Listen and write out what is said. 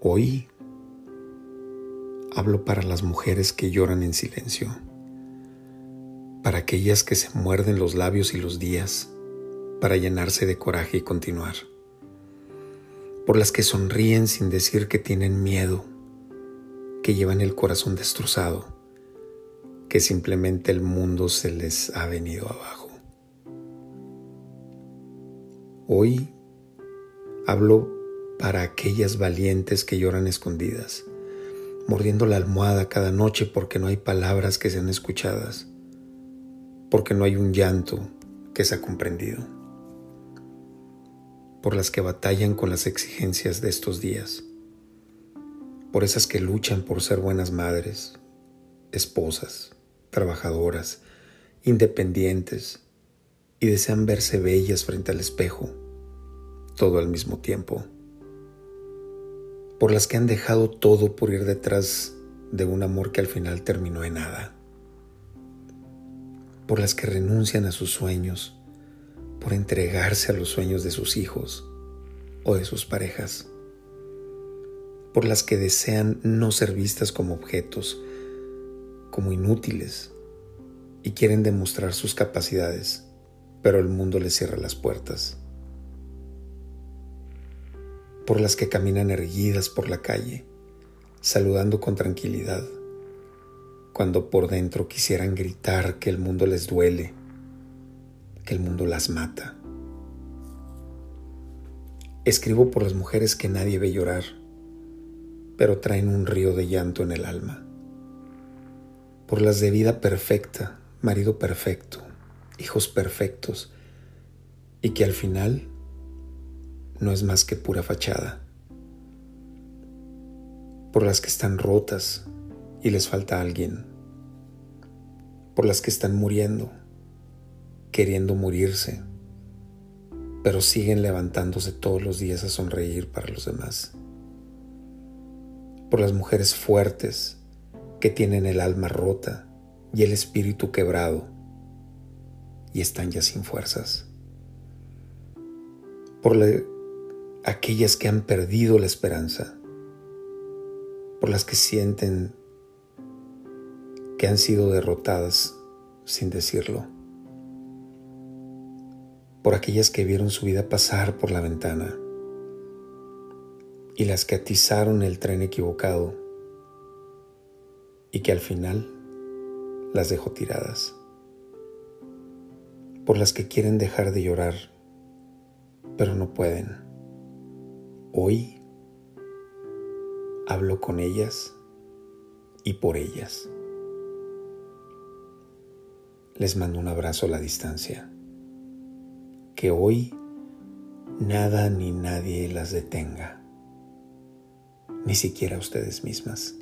Hoy hablo para las mujeres que lloran en silencio, para aquellas que se muerden los labios y los días para llenarse de coraje y continuar, por las que sonríen sin decir que tienen miedo, que llevan el corazón destrozado, que simplemente el mundo se les ha venido abajo. Hoy hablo para aquellas valientes que lloran escondidas, mordiendo la almohada cada noche porque no hay palabras que sean escuchadas, porque no hay un llanto que sea comprendido, por las que batallan con las exigencias de estos días, por esas que luchan por ser buenas madres, esposas, trabajadoras, independientes y desean verse bellas frente al espejo, todo al mismo tiempo por las que han dejado todo por ir detrás de un amor que al final terminó en nada, por las que renuncian a sus sueños, por entregarse a los sueños de sus hijos o de sus parejas, por las que desean no ser vistas como objetos, como inútiles, y quieren demostrar sus capacidades, pero el mundo les cierra las puertas por las que caminan erguidas por la calle, saludando con tranquilidad, cuando por dentro quisieran gritar que el mundo les duele, que el mundo las mata. Escribo por las mujeres que nadie ve llorar, pero traen un río de llanto en el alma. Por las de vida perfecta, marido perfecto, hijos perfectos, y que al final no es más que pura fachada. Por las que están rotas y les falta alguien. Por las que están muriendo, queriendo morirse, pero siguen levantándose todos los días a sonreír para los demás. Por las mujeres fuertes que tienen el alma rota y el espíritu quebrado y están ya sin fuerzas. Por la aquellas que han perdido la esperanza, por las que sienten que han sido derrotadas sin decirlo, por aquellas que vieron su vida pasar por la ventana y las que atizaron el tren equivocado y que al final las dejó tiradas, por las que quieren dejar de llorar, pero no pueden Hoy hablo con ellas y por ellas. Les mando un abrazo a la distancia. Que hoy nada ni nadie las detenga, ni siquiera ustedes mismas.